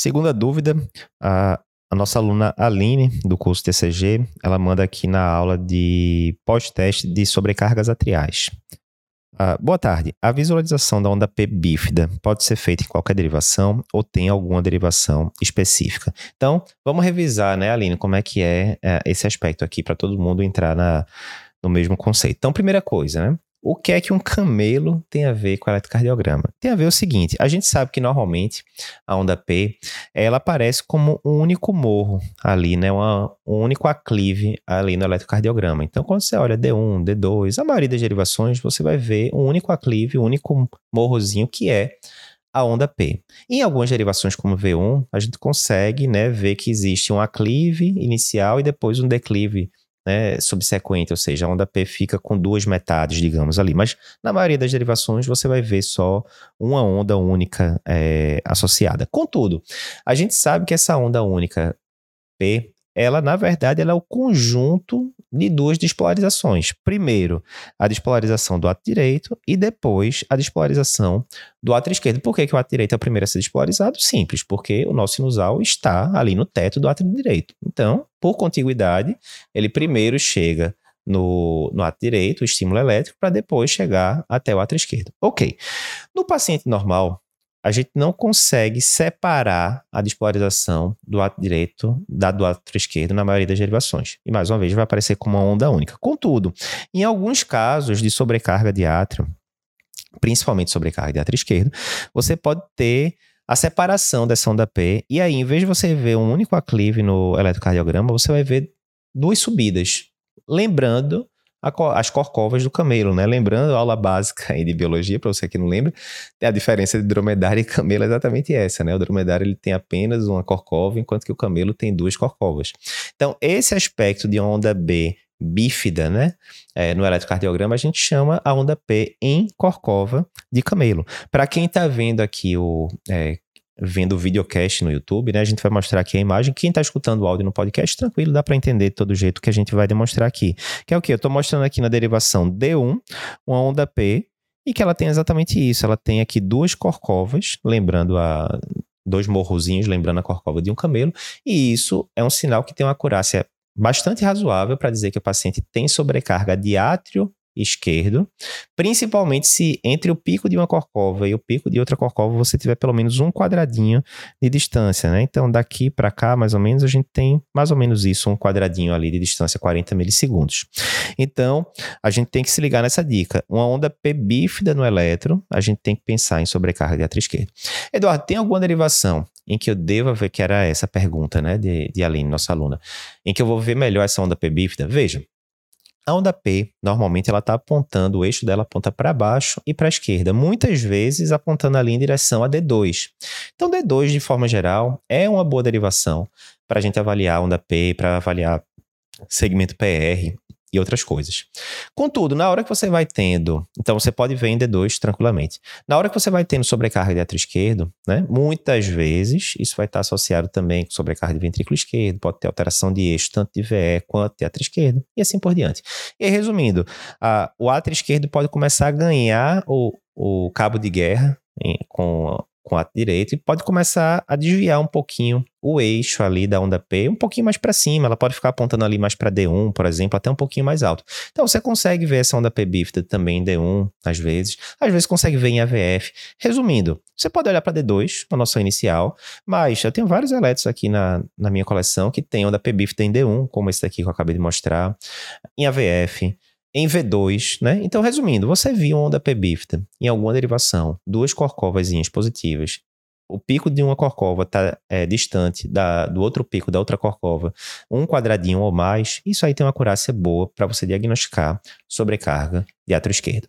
Segunda dúvida, a, a nossa aluna Aline, do curso TCG, ela manda aqui na aula de pós-teste de sobrecargas atriais. Uh, boa tarde. A visualização da onda P bífida pode ser feita em qualquer derivação ou tem alguma derivação específica? Então, vamos revisar, né, Aline, como é que é, é esse aspecto aqui para todo mundo entrar na, no mesmo conceito. Então, primeira coisa, né? O que é que um camelo tem a ver com eletrocardiograma? Tem a ver o seguinte: a gente sabe que normalmente a onda P ela aparece como um único morro ali, né? Uma, um único aclive ali no eletrocardiograma. Então, quando você olha D1, D2, a maioria das derivações, você vai ver um único aclive, um único morrozinho que é a onda P. Em algumas derivações como V1, a gente consegue né, ver que existe um aclive inicial e depois um declive né, subsequente, ou seja, a onda P fica com duas metades, digamos ali. Mas na maioria das derivações você vai ver só uma onda única é, associada. Contudo, a gente sabe que essa onda única P ela na verdade ela é o conjunto de duas despolarizações. Primeiro, a despolarização do ato direito e depois a despolarização do ato esquerdo. Por que, que o ato direito é o primeiro a ser despolarizado? Simples, porque o nosso sinusal está ali no teto do ato direito. Então, por contiguidade, ele primeiro chega no, no ato direito, o estímulo elétrico, para depois chegar até o ato esquerdo. Ok. No paciente normal, a gente não consegue separar a despolarização do ato direito da do ato esquerdo na maioria das derivações. E mais uma vez vai aparecer como uma onda única. Contudo, em alguns casos de sobrecarga de átrio, principalmente sobrecarga de átrio esquerdo, você pode ter a separação dessa onda P, e aí, em vez de você ver um único aclive no eletrocardiograma, você vai ver duas subidas. Lembrando as corcovas do camelo, né? Lembrando a aula básica de biologia, para você que não lembra, a diferença de dromedário e camelo é exatamente essa, né? O dromedário ele tem apenas uma corcova, enquanto que o camelo tem duas corcovas. Então, esse aspecto de onda B bífida, né? É, no eletrocardiograma, a gente chama a onda P em corcova de camelo. Para quem está vendo aqui o é, vendo o videocast no YouTube, né? A gente vai mostrar aqui a imagem. Quem está escutando o áudio no podcast, tranquilo, dá para entender de todo jeito que a gente vai demonstrar aqui. Que é o quê? Eu estou mostrando aqui na derivação D1, uma onda P, e que ela tem exatamente isso. Ela tem aqui duas corcovas, lembrando a dois morrozinhos, lembrando a corcova de um camelo, e isso é um sinal que tem uma acurácia bastante razoável para dizer que o paciente tem sobrecarga de átrio esquerdo, principalmente se entre o pico de uma corcova e o pico de outra corcova você tiver pelo menos um quadradinho de distância, né? Então daqui para cá, mais ou menos, a gente tem mais ou menos isso, um quadradinho ali de distância, 40 milissegundos. Então, a gente tem que se ligar nessa dica. Uma onda P bífida no eletro, a gente tem que pensar em sobrecarga de átrio esquerdo. Eduardo, tem alguma derivação em que eu devo ver que era essa pergunta, né, de, de Aline, nossa aluna, em que eu vou ver melhor essa onda P bífida? Veja, a onda P, normalmente, ela está apontando, o eixo dela aponta para baixo e para a esquerda, muitas vezes apontando ali em direção a D2. Então, D2, de forma geral, é uma boa derivação para a gente avaliar a onda P, para avaliar segmento PR e outras coisas. Contudo, na hora que você vai tendo, então você pode ver em D2 tranquilamente. Na hora que você vai tendo sobrecarga de átrio esquerdo, né, muitas vezes isso vai estar associado também com sobrecarga de ventrículo esquerdo, pode ter alteração de eixo tanto de VE quanto de átrio esquerdo e assim por diante. E aí, resumindo, a, o átrio esquerdo pode começar a ganhar o, o cabo de guerra em, com com o ato direito e pode começar a desviar um pouquinho o eixo ali da onda P, um pouquinho mais para cima, ela pode ficar apontando ali mais para D1, por exemplo, até um pouquinho mais alto. Então você consegue ver essa onda P bífida também em D1, às vezes, às vezes consegue ver em AVF. Resumindo, você pode olhar para D2, a noção inicial, mas eu tenho vários elétrons aqui na, na minha coleção que tem onda P bífida em D1, como esse daqui que eu acabei de mostrar, em AVF, em V2, né? Então, resumindo, você viu onda P bífida em alguma derivação, duas corcovas positivas, o pico de uma corcova está é, distante da, do outro pico da outra corcova, um quadradinho ou mais, isso aí tem uma acurácia boa para você diagnosticar sobrecarga de átrio esquerdo.